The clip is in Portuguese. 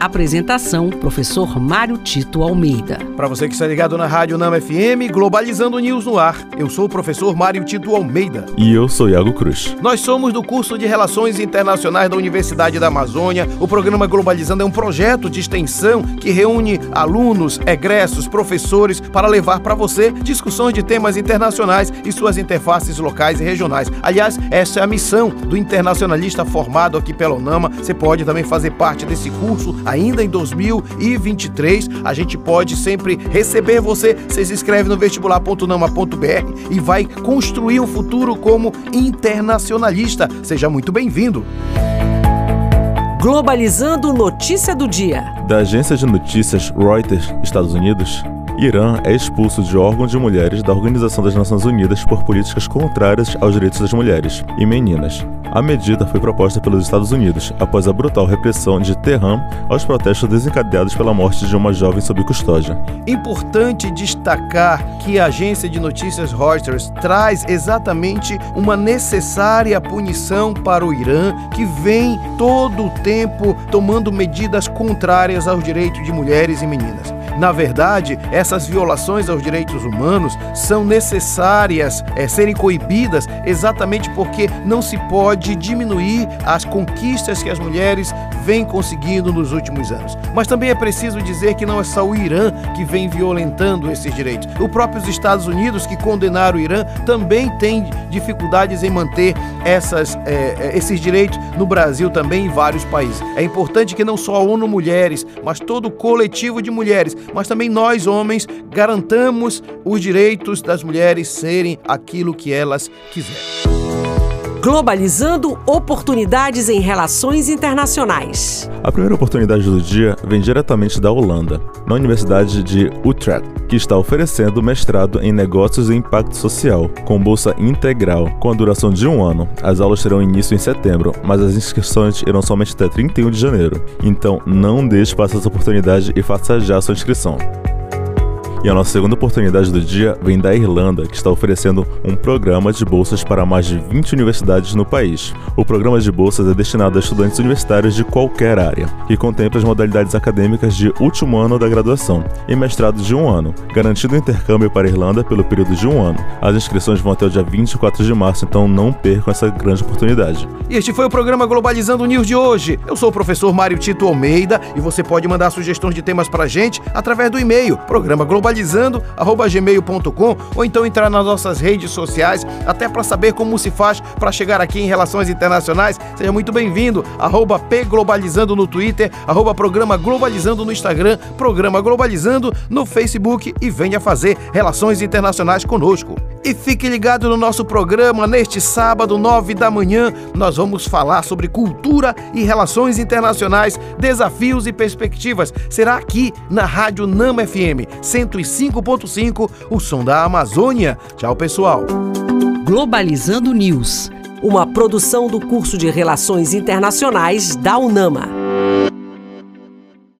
Apresentação: Professor Mário Tito Almeida. Para você que está ligado na Rádio Nama FM, Globalizando News no ar. Eu sou o professor Mário Tito Almeida. E eu sou Iago Cruz. Nós somos do curso de Relações Internacionais da Universidade da Amazônia. O programa Globalizando é um projeto de extensão que reúne alunos, egressos, professores para levar para você discussões de temas internacionais e suas interfaces locais e regionais. Aliás, essa é a missão do internacionalista formado aqui pela UNAMA. Você pode também fazer parte desse curso ainda em 2023. A gente pode sempre receber você. Você se inscreve no vestibular.nama.br e vai construir um futuro como internacionalista. Seja muito bem-vindo. Globalizando notícia do dia. Da agência de notícias Reuters, Estados Unidos, Irã é expulso de órgão de mulheres da Organização das Nações Unidas por políticas contrárias aos direitos das mulheres e meninas. A medida foi proposta pelos Estados Unidos após a brutal repressão de Teherã aos protestos desencadeados pela morte de uma jovem sob custódia. Importante destacar que a agência de notícias Reuters traz exatamente uma necessária punição para o Irã, que vem todo o tempo tomando medidas contrárias aos direitos de mulheres e meninas. Na verdade, essas violações aos direitos humanos são necessárias é, serem coibidas exatamente porque não se pode diminuir as conquistas que as mulheres vêm conseguindo nos últimos anos. Mas também é preciso dizer que não é só o Irã que vem violentando esses direitos. Os próprios Estados Unidos, que condenaram o Irã, também têm dificuldades em manter essas, é, esses direitos no Brasil também em vários países. É importante que não só a ONU Mulheres, mas todo o coletivo de mulheres mas também nós, homens, garantamos os direitos das mulheres serem aquilo que elas quiserem. Globalizando oportunidades em relações internacionais. A primeira oportunidade do dia vem diretamente da Holanda, na Universidade de Utrecht, que está oferecendo mestrado em negócios e impacto social, com bolsa integral, com a duração de um ano. As aulas terão início em setembro, mas as inscrições irão somente até 31 de janeiro. Então, não deixe passar essa oportunidade e faça já sua inscrição. E a nossa segunda oportunidade do dia vem da Irlanda, que está oferecendo um programa de bolsas para mais de 20 universidades no país. O programa de bolsas é destinado a estudantes universitários de qualquer área, e contempla as modalidades acadêmicas de último ano da graduação e mestrado de um ano, garantindo intercâmbio para a Irlanda pelo período de um ano. As inscrições vão até o dia 24 de março, então não percam essa grande oportunidade. E este foi o programa Globalizando News de hoje. Eu sou o professor Mário Tito Almeida e você pode mandar sugestões de temas para a gente através do e-mail programa global globalizando@gmail.com ou então entrar nas nossas redes sociais até para saber como se faz para chegar aqui em relações internacionais. Seja muito bem-vindo. Arroba pglobalizando no Twitter, arroba programa globalizando no Instagram, programa globalizando no Facebook e venha fazer relações internacionais conosco. E fique ligado no nosso programa neste sábado, 9 da manhã. Nós vamos falar sobre cultura e relações internacionais, desafios e perspectivas. Será aqui na Rádio Nama FM 105.5, o som da Amazônia. Tchau, pessoal. Globalizando News, uma produção do curso de Relações Internacionais da UNAMA.